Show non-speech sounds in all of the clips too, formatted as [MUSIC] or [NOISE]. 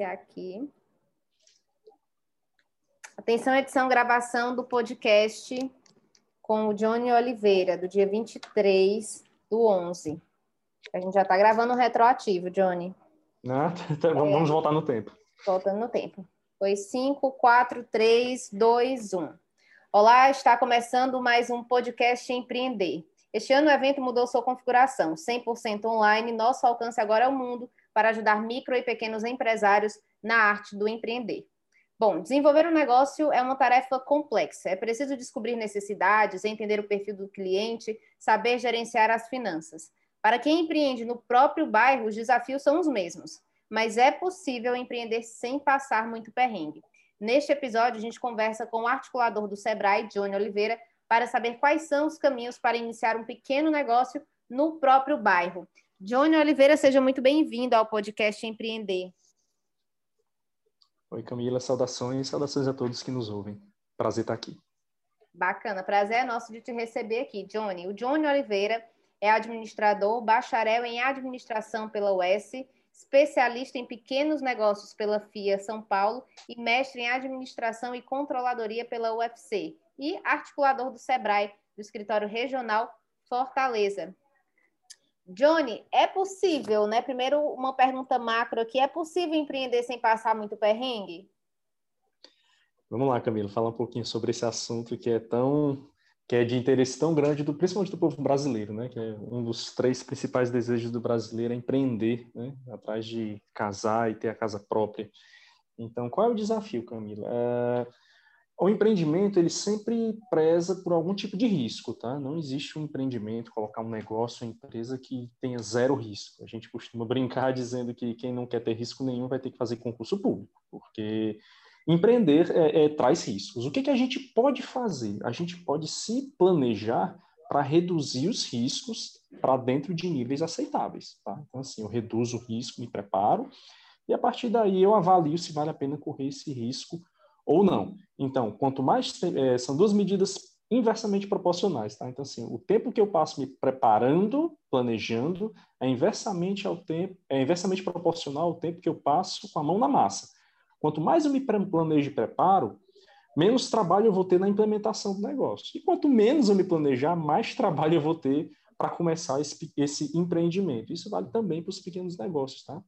iniciar aqui. Atenção, edição, gravação do podcast com o Johnny Oliveira, do dia 23 do 11. A gente já está gravando retroativo, Johnny. Ah, [LAUGHS] vamos é, voltar no tempo. Voltando no tempo. Foi 5, 4, 3, 2, 1. Olá, está começando mais um podcast Empreender. Este ano o evento mudou sua configuração, 100% online. Nosso alcance agora é o mundo para ajudar micro e pequenos empresários na arte do empreender. Bom, desenvolver um negócio é uma tarefa complexa. É preciso descobrir necessidades, entender o perfil do cliente, saber gerenciar as finanças. Para quem empreende no próprio bairro, os desafios são os mesmos, mas é possível empreender sem passar muito perrengue. Neste episódio, a gente conversa com o articulador do Sebrae, Johnny Oliveira, para saber quais são os caminhos para iniciar um pequeno negócio no próprio bairro. Johnny Oliveira, seja muito bem-vindo ao podcast Empreender. Oi, Camila, saudações, saudações a todos que nos ouvem. Prazer estar aqui. Bacana, prazer é nosso de te receber aqui, Johnny. O Johnny Oliveira é administrador, bacharel em administração pela UES, especialista em pequenos negócios pela FIA São Paulo e mestre em administração e controladoria pela UFC e articulador do SEBRAE, do escritório regional Fortaleza. Johnny, é possível, né? Primeiro, uma pergunta macro aqui: é possível empreender sem passar muito perrengue? Vamos lá, Camilo, falar um pouquinho sobre esse assunto que é tão que é de interesse tão grande, do, principalmente do povo brasileiro, né? Que é um dos três principais desejos do brasileiro é empreender, né? Atrás de casar e ter a casa própria. Então, qual é o desafio, Camilo? É o empreendimento ele sempre preza por algum tipo de risco, tá? Não existe um empreendimento, colocar um negócio, uma empresa que tenha zero risco. A gente costuma brincar [LAUGHS] dizendo que quem não quer ter risco nenhum vai ter que fazer concurso público, porque empreender é, é, traz riscos. O que, que a gente pode fazer? A gente pode se planejar para reduzir os riscos para dentro de níveis aceitáveis, tá? Então assim, eu reduzo o risco, me preparo e a partir daí eu avalio se vale a pena correr esse risco ou não. Então, quanto mais é, são duas medidas inversamente proporcionais, tá? Então, assim, o tempo que eu passo me preparando, planejando, é inversamente ao tempo, é inversamente proporcional ao tempo que eu passo com a mão na massa. Quanto mais eu me planejo e preparo, menos trabalho eu vou ter na implementação do negócio. E quanto menos eu me planejar, mais [LAUGHS] trabalho eu vou ter para começar esse, esse empreendimento. Isso vale também para os pequenos negócios, tá?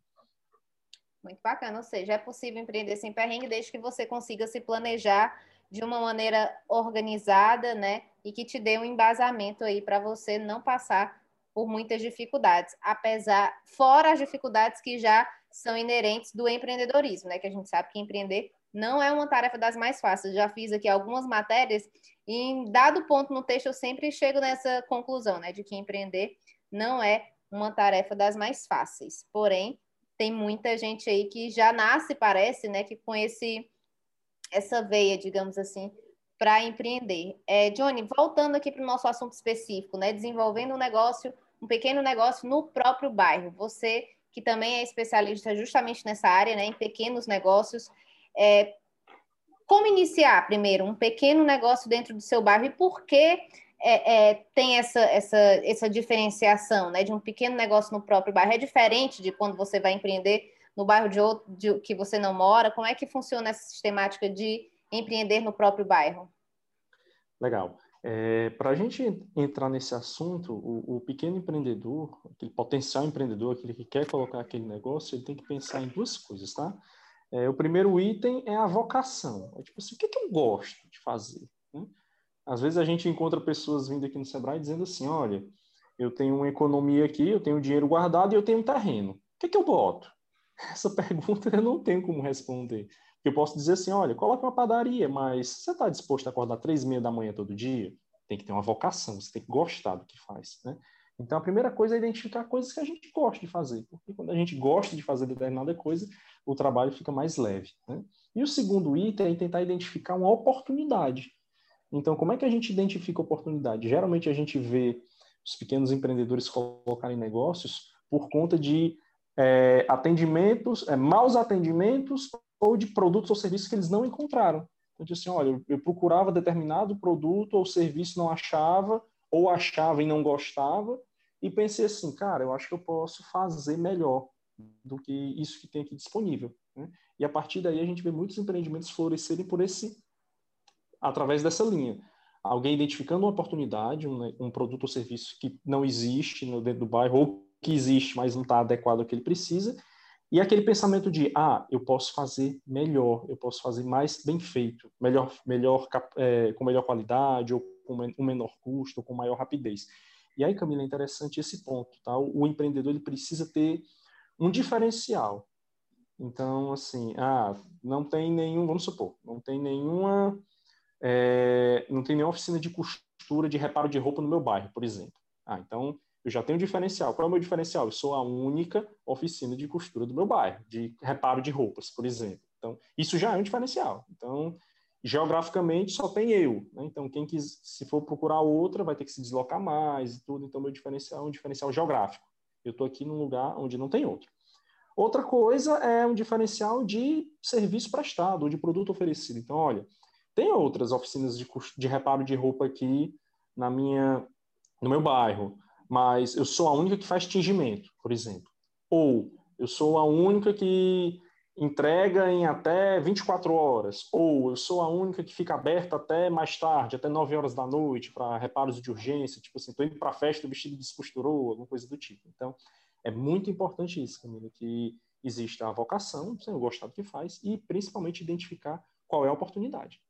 Muito bacana, ou seja, é possível empreender sem perrengue desde que você consiga se planejar de uma maneira organizada, né? E que te dê um embasamento aí para você não passar por muitas dificuldades, apesar fora as dificuldades que já são inerentes do empreendedorismo, né? Que a gente sabe que empreender não é uma tarefa das mais fáceis. Já fiz aqui algumas matérias e em dado ponto no texto eu sempre chego nessa conclusão, né, de que empreender não é uma tarefa das mais fáceis. Porém, tem muita gente aí que já nasce, parece, né, que com esse essa veia, digamos assim, para empreender. É, Johnny, voltando aqui para o nosso assunto específico, né, desenvolvendo um negócio, um pequeno negócio no próprio bairro. Você que também é especialista justamente nessa área, né, em pequenos negócios, é, como iniciar primeiro um pequeno negócio dentro do seu bairro e por que é, é, tem essa, essa, essa diferenciação né, de um pequeno negócio no próprio bairro? É diferente de quando você vai empreender no bairro de outro de, que você não mora? Como é que funciona essa sistemática de empreender no próprio bairro? Legal. É, Para a gente entrar nesse assunto, o, o, pequeno empreendedor, aquele potencial empreendedor, aquele que quer colocar aquele negócio, ele tem que pensar em duas coisas, tá? É, o primeiro item é a vocação. É tipo assim, o que, que eu gosto de fazer? Às vezes a gente encontra pessoas vindo aqui no Sebrae dizendo assim, olha, eu tenho uma economia aqui, eu tenho dinheiro guardado e eu tenho um terreno. O que, é que eu boto? [LAUGHS] Essa pergunta eu não tenho como responder. Eu posso dizer assim, olha, coloca uma padaria, mas você está disposto a acordar três e meia da manhã todo dia? Tem que ter uma vocação, você tem que gostar do que faz, né? Então, a primeira coisa é identificar coisas que a gente gosta de fazer, porque quando a gente gosta de fazer determinada coisa, o trabalho fica mais leve. Né? E o segundo item é tentar identificar uma oportunidade. Então, como é que a gente identifica oportunidade? Geralmente a gente vê os pequenos empreendedores colocarem negócios por conta de é, atendimentos, é, maus atendimentos ou de produtos ou serviços que eles não encontraram. Então, assim, olha, eu, procurava determinado produto ou serviço, não achava, ou achava e não gostava, e pensei assim, cara, eu acho que eu posso fazer melhor do que isso que tem aqui disponível. Né? E a partir daí a gente vê muitos empreendimentos florescerem por esse, através dessa linha. Alguém identificando uma oportunidade, um, um produto ou serviço que não existe no, dentro do bairro, ou que existe, mas não está adequado ao que ele precisa, e aquele pensamento de, ah, eu posso fazer melhor, eu posso fazer mais bem feito, melhor, melhor é, com melhor qualidade, ou com um menor custo, ou com maior rapidez. E aí, Camila, é interessante esse ponto, tá? O, o empreendedor ele precisa ter um diferencial. Então, assim, ah, não tem nenhum, vamos supor, não tem nenhuma, é, não tem nenhuma oficina de costura, de reparo de roupa no meu bairro, por exemplo. Ah, então eu já tenho um diferencial. Qual é o meu diferencial? Eu sou a única oficina de costura do meu bairro, de reparo de roupas, por exemplo. Então, isso já é um diferencial. Então, geograficamente só tem eu. Né? Então, quem quis, se for procurar outra, vai ter que se deslocar mais e tudo. Então, meu diferencial é um diferencial geográfico. Eu estou aqui num lugar onde não tem outro. Outra coisa é um diferencial de serviço prestado ou de produto oferecido. Então, olha, tem outras oficinas de, de reparo de roupa aqui na minha, no meu bairro mas eu sou a única que faz tingimento, por exemplo. Ou eu sou a única que entrega em até 24 horas. Ou eu sou a única que fica aberta até mais tarde, até 9 horas da noite, para reparos de urgência. Tipo assim, estou indo para a festa, o vestido descosturou, alguma coisa do tipo. Então, é muito importante isso, Camila, que exista a vocação, você gostar do que faz, e principalmente identificar qual é a oportunidade.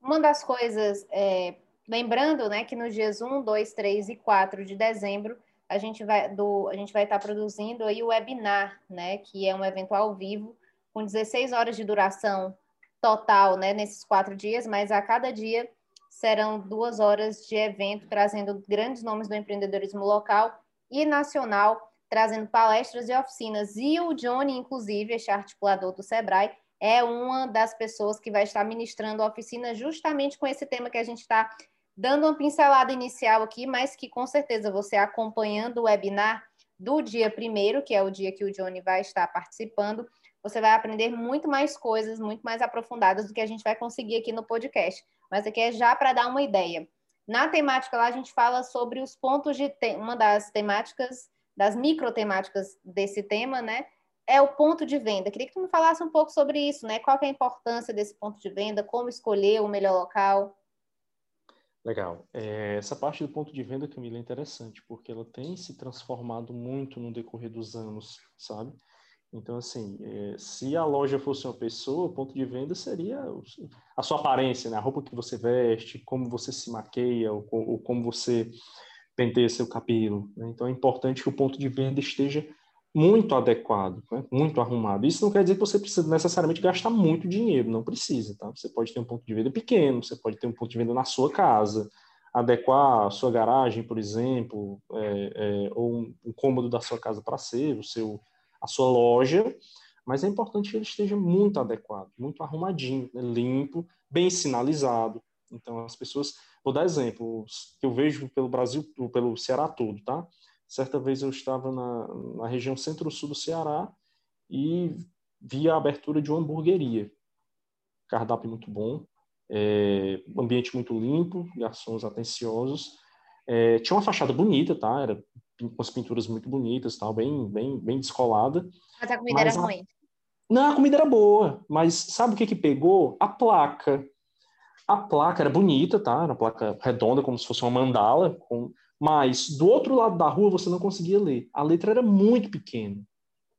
Uma das coisas é, Lembrando, né, que nos dias 1, 2, 3 e 4 de dezembro, a gente vai do a gente vai estar produzindo aí o webinar, né, que é um evento ao vivo com 16 horas de duração total, né, nesses quatro dias, mas a cada dia serão duas horas de evento trazendo grandes nomes do empreendedorismo local e nacional, trazendo palestras e oficinas. E o Johnny, inclusive, este articulador do Sebrae, é uma das pessoas que vai estar ministrando a oficina justamente com esse tema que a gente está dando uma pincelada inicial aqui, mas que com certeza você acompanhando o webinar do dia primeiro, que é o dia que o Johnny vai estar participando, você vai aprender muito mais coisas, muito mais aprofundadas do que a gente vai conseguir aqui no podcast. Mas aqui é já para dar uma ideia. Na temática lá, a gente fala sobre os pontos de. Te... Uma das temáticas, das micro temáticas desse tema, né? É o ponto de venda. Queria que tu me falasse um pouco sobre isso, né? Qual é a importância desse ponto de venda, como escolher o melhor local. Legal. É, essa parte do ponto de venda, Camila, é interessante, porque ela tem se transformado muito no decorrer dos anos, sabe? Então, assim, é, se a loja fosse uma pessoa, o ponto de venda seria a sua aparência, né? a roupa que você veste, como você se maqueia, ou, ou como você penteia seu cabelo. Né? Então, é importante que o ponto de venda esteja muito adequado, né? muito arrumado. Isso não quer dizer que você precisa necessariamente gastar muito dinheiro, não precisa, tá? Você pode ter um ponto de venda pequeno, você pode ter um ponto de venda na sua casa, adequar a sua garagem, por exemplo, é, é, ou um, um, cômodo da sua casa para ser o seu, a sua loja, mas é importante que ele esteja muito adequado, muito arrumadinho, né? limpo, bem sinalizado. Então, as pessoas, vou dar exemplos que eu vejo pelo Brasil, pelo Ceará todo, tá? Certa vez eu estava na, na região centro-sul do Ceará e vi a abertura de uma hamburgueria. Cardápio muito bom, é, ambiente muito limpo, garçons atenciosos. É, tinha uma fachada bonita, tá? Era com as pinturas muito bonitas, tal, bem, bem, bem descolada. Mas a comida mas era a... ruim. Não, a comida era boa, mas sabe o que que pegou? A placa. A placa era bonita, tá? Era uma placa redonda, como se fosse uma mandala, com mas do outro lado da rua você não conseguia ler. A letra era muito pequena,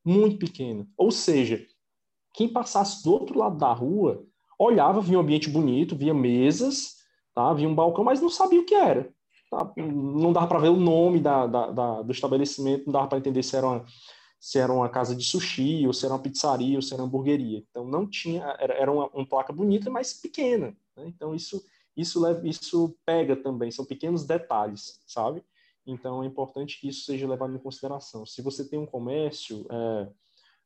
muito pequena. Ou seja, quem passasse do outro lado da rua olhava, via um ambiente bonito, via mesas, tá? via um balcão, mas não sabia o que era. Tá? Não dava para ver o nome da, da, da, do estabelecimento, não dava para entender se era, uma, se era uma casa de sushi, ou se era uma pizzaria, ou se era uma hamburgueria. Então não tinha, era, era uma, uma placa bonita, mas pequena. Né? Então isso isso, leva, isso pega também, são pequenos detalhes, sabe? Então é importante que isso seja levado em consideração. Se você tem um comércio, é,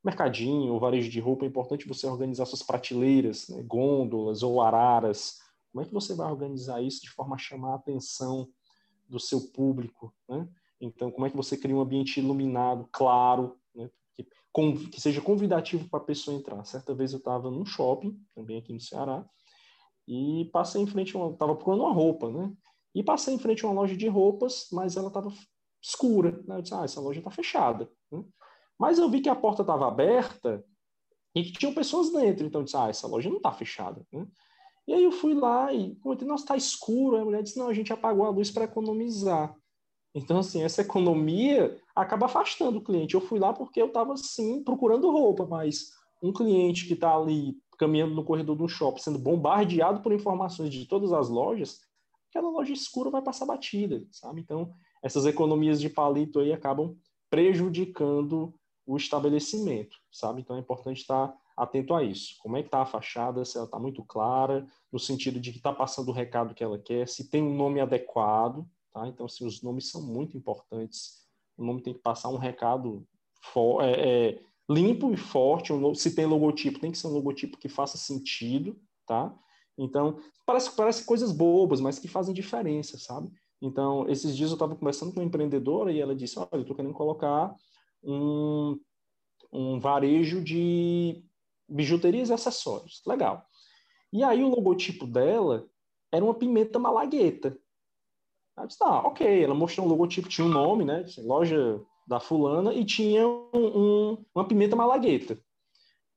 mercadinho ou varejo de roupa, é importante você organizar suas prateleiras, né, gôndolas ou araras. Como é que você vai organizar isso de forma a chamar a atenção do seu público? Né? Então, como é que você cria um ambiente iluminado, claro, né? que, que seja convidativo para a pessoa entrar? Certa vez eu estava num shopping, também aqui no Ceará, e passei em frente, a estava procurando uma roupa, né? E passei em frente a uma loja de roupas, mas ela estava escura. Né? Eu disse, ah, essa loja está fechada. Né? Mas eu vi que a porta estava aberta e que tinham pessoas dentro. Então, eu disse, ah, essa loja não está fechada. Né? E aí eu fui lá e comentei, nossa, está escuro. Aí a mulher disse, não, a gente apagou a luz para economizar. Então, assim, essa economia acaba afastando o cliente. Eu fui lá porque eu estava, assim, procurando roupa, mas um cliente que está ali caminhando no corredor do shopping, sendo bombardeado por informações de todas as lojas, aquela loja escura vai passar batida, sabe? Então, essas economias de palito aí acabam prejudicando o estabelecimento, sabe? Então é importante estar atento a isso. Como é que está a fachada, se ela está muito clara, no sentido de que está passando o recado que ela quer, se tem um nome adequado, tá? Então, assim, os nomes são muito importantes. O nome tem que passar um recado for, é, é, limpo e forte. Se tem logotipo, tem que ser um logotipo que faça sentido, tá? Então, parece, parece coisas bobas, mas que fazem diferença, sabe? Então, esses dias eu estava conversando com uma empreendedora e ela disse, olha, eu estou querendo colocar um, um varejo de bijuterias e acessórios. Legal. E aí o logotipo dela era uma pimenta malagueta. Ela disse, ah, ok. Ela mostrou um logotipo, tinha um nome, né? Loja da fulana, e tinha um, um, uma pimenta malagueta.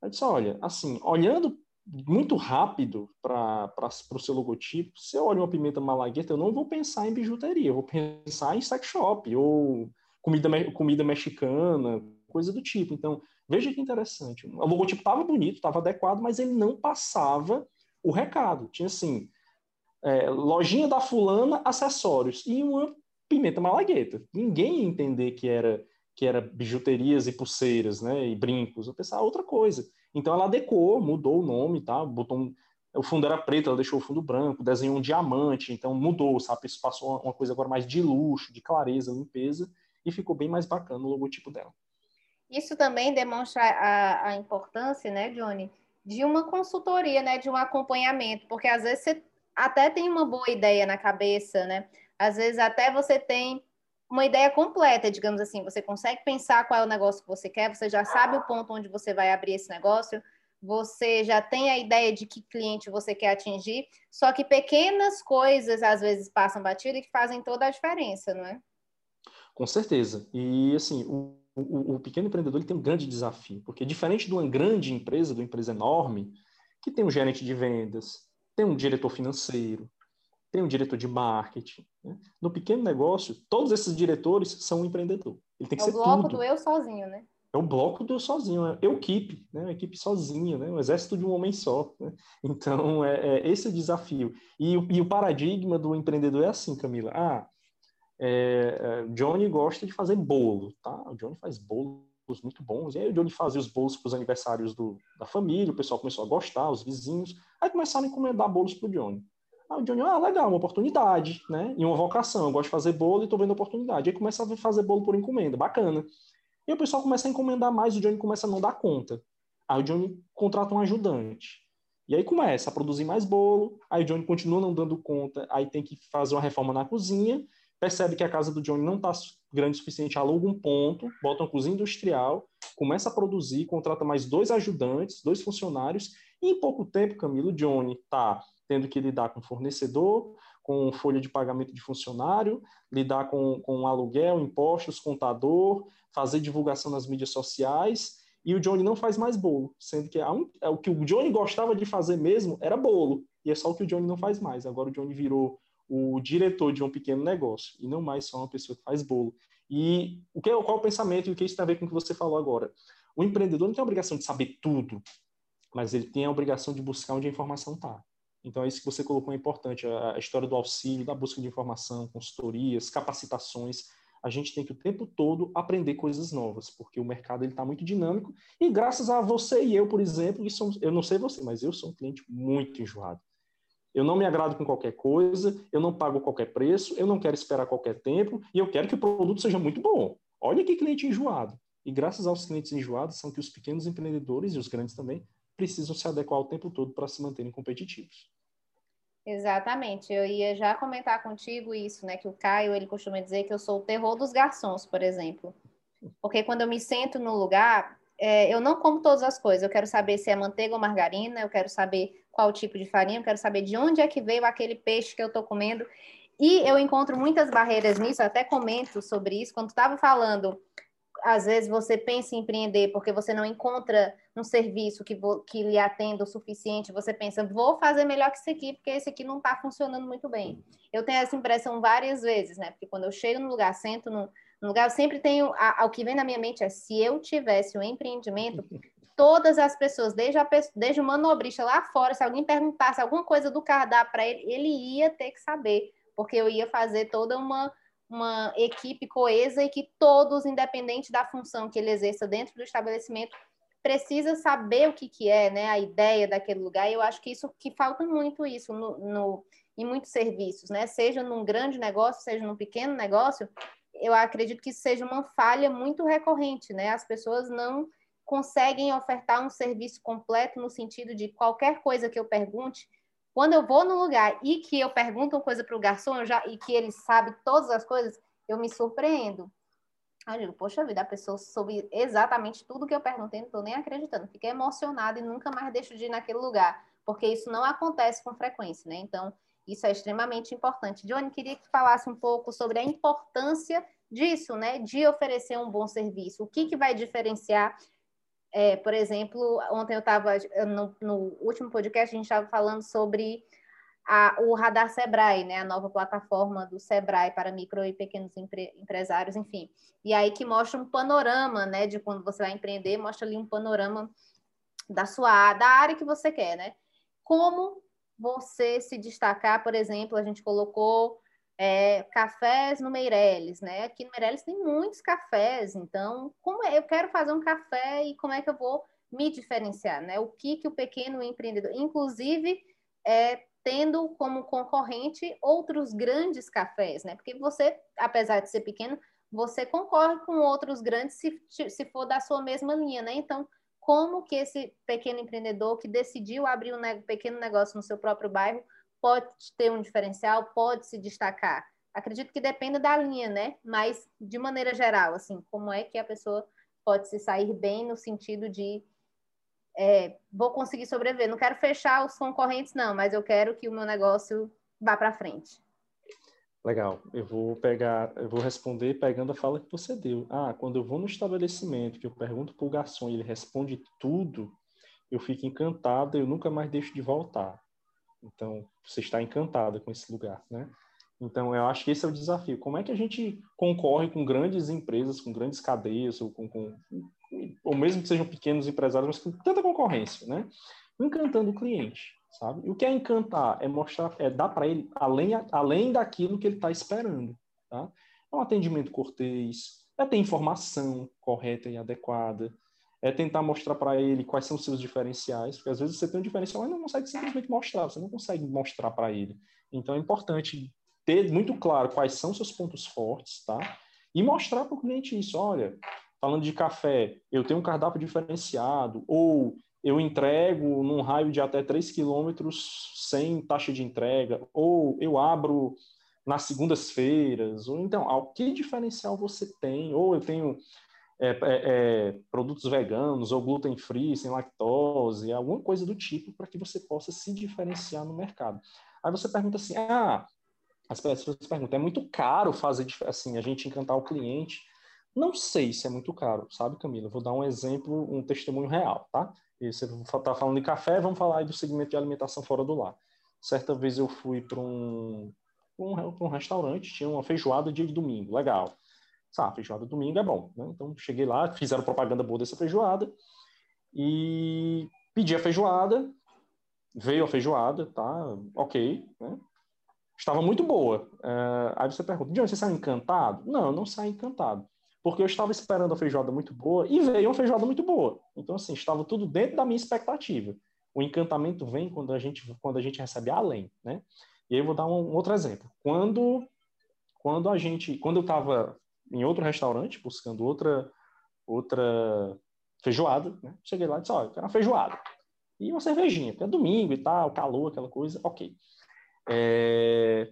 Ela disse, olha, assim, olhando muito rápido para o seu logotipo, se eu olho uma pimenta malagueta, eu não vou pensar em bijuteria, eu vou pensar em sex shop, ou comida, comida mexicana, coisa do tipo. Então, veja que interessante. O logotipo estava bonito, estava adequado, mas ele não passava o recado. Tinha assim, é, lojinha da fulana, acessórios e uma pimenta malagueta. Ninguém ia entender que era que era bijuterias e pulseiras, né, e brincos. Eu pensava outra coisa. Então ela adequou, mudou o nome, tá? Botou um, o fundo era preto, ela deixou o fundo branco, desenhou um diamante, então mudou, sabe? Isso passou uma coisa agora mais de luxo, de clareza, limpeza e ficou bem mais bacana o logotipo dela. Isso também demonstra a, a importância, né, Johnny, de uma consultoria, né, de um acompanhamento, porque às vezes você até tem uma boa ideia na cabeça, né? Às vezes até você tem uma ideia completa, digamos assim, você consegue pensar qual é o negócio que você quer, você já sabe o ponto onde você vai abrir esse negócio, você já tem a ideia de que cliente você quer atingir, só que pequenas coisas às vezes passam batido e que fazem toda a diferença, não é? Com certeza. E, assim, o, o, o, pequeno empreendedor ele tem um grande desafio, porque diferente de uma grande empresa, de uma empresa enorme, que tem um gerente de vendas, tem um diretor financeiro, tem um diretor de marketing. No pequeno negócio, todos esses diretores são um empreendedor. Ele tem que é ser o bloco tudo. do eu sozinho, né? É o bloco do eu sozinho, é eu equipe, né? Uma equipe sozinha, né? Um exército de um homem só. Né? Então, é, é esse é o desafio. E, e o paradigma do empreendedor é assim, Camila. Ah, é, é, Johnny gosta de fazer bolo, tá? O Johnny faz bolos muito bons. E aí o Johnny fazia os bolos para os aniversários do, da família, o pessoal começou a gostar, os vizinhos. Aí começaram a encomendar bolos para o Johnny. Aí o Johnny, ah, legal, uma oportunidade, né? E uma vocação. Eu gosto de fazer bolo e estou vendo oportunidade. Aí começa a fazer bolo por encomenda, bacana. E o pessoal começa a encomendar mais, o Johnny começa a não dar conta. Aí o Johnny contrata um ajudante. E aí começa a produzir mais bolo, aí o Johnny continua não dando conta, aí tem que fazer uma reforma na cozinha, percebe que a casa do Johnny não está grande o suficiente, aluga um ponto, bota uma cozinha industrial, começa a produzir, contrata mais dois ajudantes, dois funcionários, e em pouco tempo, Camilo, Johnny está tendo que lidar com fornecedor, com folha de pagamento de funcionário, lidar com, com aluguel, impostos, contador, fazer divulgação nas mídias sociais, e o Johnny não faz mais bolo, sendo que. É o que o Johnny gostava de fazer mesmo era bolo, e é só o que o Johnny não faz mais. Agora o Johnny virou o diretor de um pequeno negócio e não mais só uma pessoa que faz bolo. E o que, qual é o pensamento e o que isso tem a ver com o que você falou agora? O empreendedor não tem a obrigação de saber tudo, mas ele tem a obrigação de buscar onde a informação está. Então, é isso que você colocou é importante, a, história do auxílio, da busca de informação, consultorias, capacitações. A gente tem que o tempo todo aprender coisas novas, porque o mercado está muito dinâmico e graças a você e eu, por exemplo, que somos, eu não sei você, mas eu sou um cliente muito enjoado. Eu não me agrado com qualquer coisa, eu não pago qualquer preço, eu não quero esperar qualquer tempo e eu quero que o produto seja muito bom. Olha que cliente enjoado. E graças aos clientes enjoados são que os pequenos empreendedores e os grandes também precisam se adequar o tempo todo para se manterem competitivos. Exatamente. Eu ia já comentar contigo isso, né? Que o Caio ele costuma dizer que eu sou o terror dos garçons, por exemplo. Porque quando eu me sento no lugar, é, eu não como todas as coisas. Eu quero saber se é manteiga ou margarina, eu quero saber qual tipo de farinha, eu quero saber de onde é que veio aquele peixe que eu estou comendo. E eu encontro muitas barreiras nisso, até comento sobre isso. Quando estava falando às vezes você pensa em empreender porque você não encontra um serviço que, que lhe atenda o suficiente, você pensa, vou fazer melhor que esse aqui, porque esse aqui não está funcionando muito bem. Eu tenho essa impressão várias vezes, né? Porque quando eu chego no lugar, sento no, no lugar, eu sempre tenho, a, o que vem na minha mente é, se eu tivesse um empreendimento, [LAUGHS] todas as pessoas, desde, a, desde o manobrista lá fora, se alguém perguntasse alguma coisa do cardápio para ele, ele ia ter que saber, porque eu ia fazer toda uma uma equipe coesa e que todos, independente da função que ele exerça dentro do estabelecimento, precisa saber o que, que é, né, a ideia daquele lugar. E eu acho que isso que falta muito isso no, no, em muitos serviços, né? Seja num grande negócio, seja num pequeno negócio, eu acredito que isso seja uma falha muito recorrente, né? As pessoas não conseguem ofertar um serviço completo no sentido de qualquer coisa que eu pergunte, quando eu vou no lugar e que eu pergunto uma coisa para o garçom já, e que ele sabe todas as coisas, eu me surpreendo. Eu digo, poxa vida, a pessoa soube exatamente tudo que eu perguntei, não estou nem acreditando. Fiquei emocionada e nunca mais deixo de ir naquele lugar, porque isso não acontece com frequência, né? Então, isso é extremamente importante. Johnny, queria que falasse um pouco sobre a importância disso, né? De oferecer um bom serviço. O que, que vai diferenciar é, por exemplo, ontem eu estava, no, no, último podcast, a gente estava falando sobre a, o Radar Sebrae, né, a nova plataforma do Sebrae para micro e pequenos empre, empresários, enfim. E aí que mostra um panorama, né, de quando você vai empreender, mostra ali um panorama da sua da área que você quer, né? Como você se destacar, por exemplo, a gente colocou é, cafés no Meireles, né? Aqui no Meireles tem muitos cafés, então como é, eu quero fazer um café e como é que eu vou me diferenciar, né? O que que o pequeno empreendedor, inclusive, é, tendo como concorrente outros grandes cafés, né? Porque você, apesar de ser pequeno, você concorre com outros grandes se, se for da sua mesma linha, né? Então, como que esse pequeno empreendedor que decidiu abrir um pequeno negócio no seu próprio bairro pode ter um diferencial, pode se destacar? Acredito que dependa da linha, né? Mas de maneira geral, assim, como é que a pessoa pode se sair bem no sentido de é, vou conseguir sobreviver. Não quero fechar os concorrentes, não, mas eu quero que o meu negócio vá para frente. Legal. Eu vou pegar, eu vou responder pegando a fala que você deu. Ah, quando eu vou no estabelecimento, que eu pergunto para o garçom e ele responde tudo, eu fico encantado, eu nunca mais deixo de voltar. Então, você está encantada com esse lugar, né? Então, eu acho que esse é o desafio. Como é que a gente concorre com grandes empresas, com grandes cadeias, ou, com, com ou mesmo que sejam pequenos empresários, mas com tanta concorrência, né? Encantando o cliente, sabe? E o que é encantar? É mostrar, é dar para ele além, além daquilo que ele está esperando, tá? É um atendimento cortês, é ter informação correta e adequada, é tentar mostrar para ele quais são os seus diferenciais, porque às vezes você tem um diferencial, mas não consegue simplesmente mostrar, você não consegue mostrar para ele. Então é importante ter muito claro quais são seus pontos fortes, tá? E mostrar para o cliente isso, olha, falando de café, eu tenho um cardápio diferenciado, ou eu entrego num raio de até 3 quilômetros sem taxa de entrega, ou eu abro nas segundas-feiras, ou então, que diferencial você tem? Ou eu tenho é, é, é, produtos veganos ou gluten free, sem lactose, alguma coisa do tipo, para que você possa se diferenciar no mercado. Aí você pergunta assim: ah, as pessoas perguntam, é muito caro fazer assim, a gente encantar o cliente? Não sei se é muito caro, sabe, Camila? Vou dar um exemplo, um testemunho real, tá? E você está falando de café, vamos falar aí do segmento de alimentação fora do lar. Certa vez eu fui para um, um, um restaurante, tinha uma feijoada dia de domingo, legal ah, feijoada domingo é bom, né? Então cheguei lá, fizeram propaganda boa dessa feijoada e pedi a feijoada, veio a feijoada, tá? Ok, né? Estava muito boa. Uh, aí você pergunta, onde você saiu encantado? Não, eu não saí encantado. Porque eu estava esperando a feijoada muito boa e veio uma feijoada muito boa. Então, assim, estava tudo dentro da minha expectativa. O encantamento vem quando a gente, quando a gente recebe além, né? E aí eu vou dar um, um outro exemplo. Quando, quando a gente, quando eu estava em outro restaurante, buscando outra, outra feijoada, né? Cheguei lá e disse, olha, eu quero uma feijoada. E uma cervejinha, porque é domingo e tal, calor, aquela coisa, ok. É...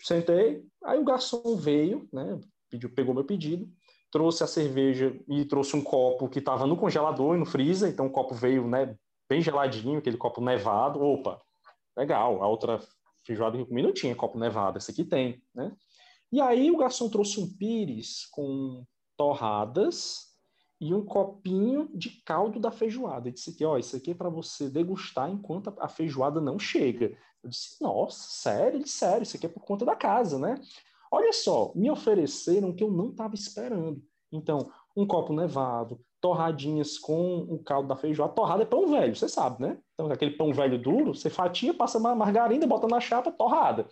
Sentei, aí o garçom veio, né? Pediu, pegou meu pedido, trouxe a cerveja e trouxe um copo que estava no congelador e no freezer, então o copo veio, né, bem geladinho, aquele copo nevado. Opa, legal. A outra feijoada que eu comi não tinha copo nevado, essa aqui tem, né? E aí o garçom trouxe um pires com torradas e um copinho de caldo da feijoada. Ele disse aqui, ó, isso aqui é para você degustar enquanto a feijoada não chega. Eu disse, nossa, sério? Ele, sério, isso aqui é por conta da casa, né? Olha só, me ofereceram o que eu não estava esperando. Então, um copo nevado, torradinhas com o caldo da feijoada. Torrada é pão velho, você sabe, né? Então, aquele pão velho duro, você fatia, passa margarina, bota na chapa, torrada.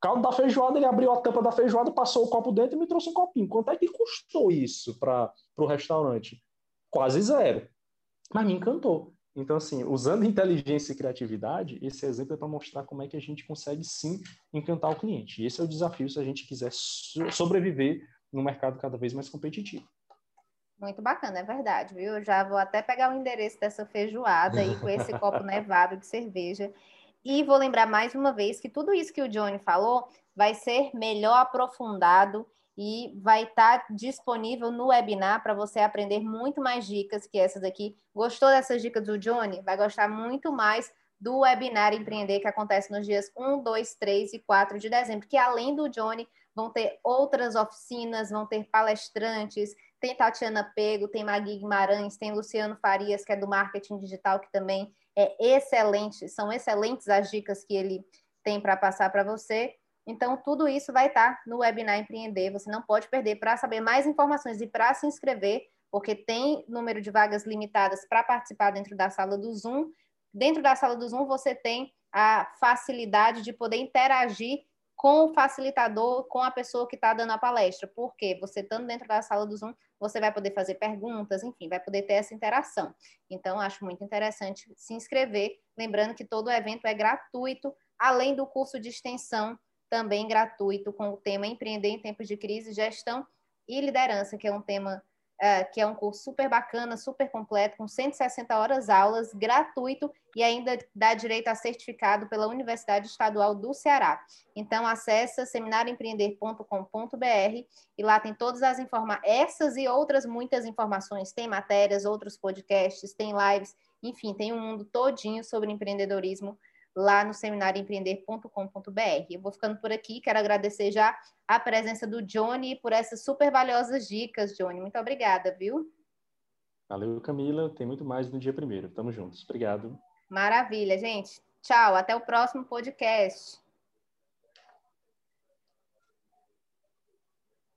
Caldo da feijoada, ele abriu a tampa da feijoada, passou o copo dentro e me trouxe um copinho. Quanto é que custou isso para o restaurante? Quase zero. Mas me encantou. Então, assim, usando inteligência e criatividade, esse exemplo é para mostrar como é que a gente consegue sim encantar o cliente. E esse é o desafio se a gente quiser sobreviver no mercado cada vez mais competitivo. Muito bacana, é verdade, viu? Eu já vou até pegar o endereço dessa feijoada aí com esse copo [LAUGHS] nevado de cerveja. E vou lembrar mais uma vez que tudo isso que o Johnny falou vai ser melhor aprofundado e vai estar tá disponível no webinar para você aprender muito mais dicas que essas aqui. Gostou dessas dicas do Johnny? Vai gostar muito mais do webinar Empreender que acontece nos dias 1, 2, 3 e 4 de dezembro, que além do Johnny, vão ter outras oficinas, vão ter palestrantes, tem Tatiana Pego, tem Magui Guimarães, tem Luciano Farias, que é do marketing digital, que também é excelente, são excelentes as dicas que ele tem para passar para você. Então, tudo isso vai estar tá no webinar Empreender, você não pode perder. Para saber mais informações e para se inscrever, porque tem número de vagas limitadas para participar dentro da sala do Zoom. Dentro da sala do Zoom, você tem a facilidade de poder interagir com o facilitador, com a pessoa que está dando a palestra. Porque você estando dentro da sala do Zoom, você vai poder fazer perguntas, enfim, vai poder ter essa interação. Então, acho muito interessante se inscrever. Lembrando que todo o evento é gratuito, além do curso de extensão, também gratuito, com o tema Empreender em Tempos de Crise, Gestão e Liderança, que é um tema é, que é um curso super bacana, super completo, com 160 horas aulas, gratuito e ainda dá direito a certificado pela Universidade Estadual do Ceará. Então, acessa seminarioempreender.com.br e lá tem todas as informações, essas e outras muitas informações. Tem matérias, outros podcasts, tem lives, enfim, tem um mundo todinho sobre empreendedorismo lá no seminarioempreender.com.br. Eu vou ficando por aqui, quero agradecer já a presença do Johnny por essas super valiosas dicas, Johnny. Muito obrigada, viu? Valeu, Camila. Tem muito mais no dia primeiro. Tamo juntos. Obrigado. Maravilha, gente. Tchau. Até o próximo podcast.